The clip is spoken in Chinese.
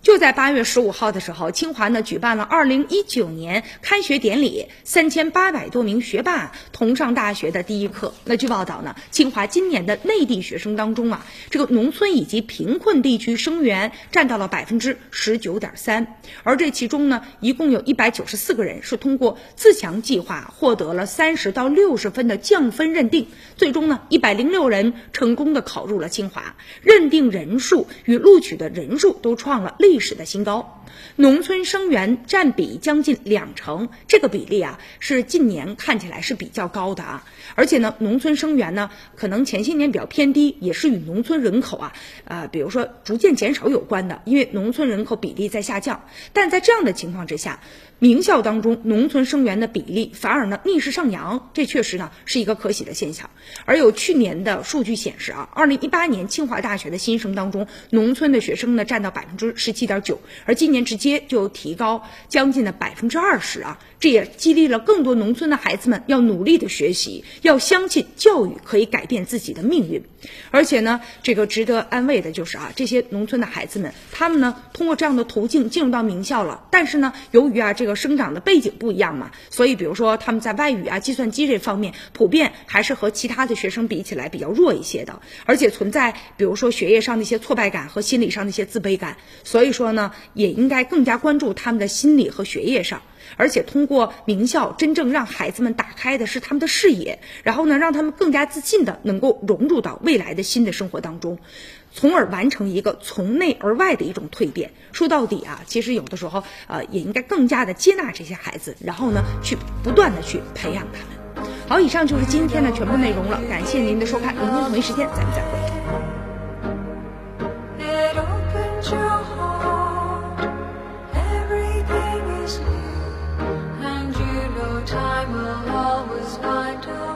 就在八月十五号的时候，清华呢举办了二零一九年开学典礼，三千八百多名学霸同上大学的第一课。那据报道呢，清华今年的内地学生当中啊，这个农村以及贫困地区生源占到了百分之十九点三，而这其中呢，一共有一百九十四个人是通过自强计划获得了三十到六十分的降分认定，最终呢，一百零六人成功的考入了清华，认定人数与录取的人数都创了历历史的新高，农村生源占比将近两成，这个比例啊是近年看起来是比较高的啊。而且呢，农村生源呢可能前些年比较偏低，也是与农村人口啊，呃，比如说逐渐减少有关的，因为农村人口比例在下降。但在这样的情况之下，名校当中农村生源的比例反而呢逆势上扬，这确实呢是一个可喜的现象。而有去年的数据显示啊，二零一八年清华大学的新生当中，农村的学生呢占到百分之十七点九，而今年直接就提高将近的百分之二十啊，这也激励了更多农村的孩子们要努力的学习，要相信教育可以改变自己的命运。而且呢，这个值得安慰的就是啊，这些农村的孩子们，他们呢通过这样的途径进入到名校了，但是呢，由于啊这个生长的背景不一样嘛，所以比如说他们在外语啊、计算机这方面，普遍还是和其他的学生比起来比较弱一些的，而且存在比如说学业上的一些挫败感和心理上的一些自卑感，所以所以说呢，也应该更加关注他们的心理和学业上。而且通过名校，真正让孩子们打开的是他们的视野，然后呢，让他们更加自信的能够融入到未来的新的生活当中，从而完成一个从内而外的一种蜕变。说到底啊，其实有的时候呃，也应该更加的接纳这些孩子，然后呢，去不断的去培养他们。好，以上就是今天的全部内容了，感谢您的收看，明天同一时间咱们再会。Will always find a